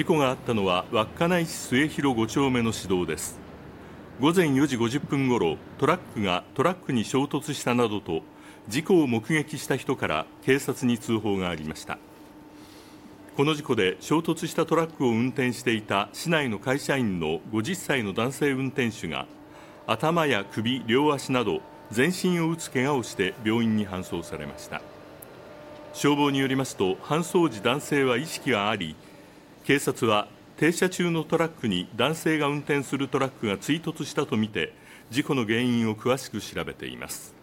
事故があったのは稚内市末広5丁目の市道です。午前4時50分ごろトラックがトラックに衝突したなどと事故を目撃した人から警察に通報がありました。この事故で衝突したトラックを運転していた市内の会社員の50歳の男性運転手が頭や首、両足など全身を打つ怪我をして病院に搬送されました。消防によりますと搬送時男性は意識があり警察は停車中のトラックに男性が運転するトラックが追突したとみて事故の原因を詳しく調べています。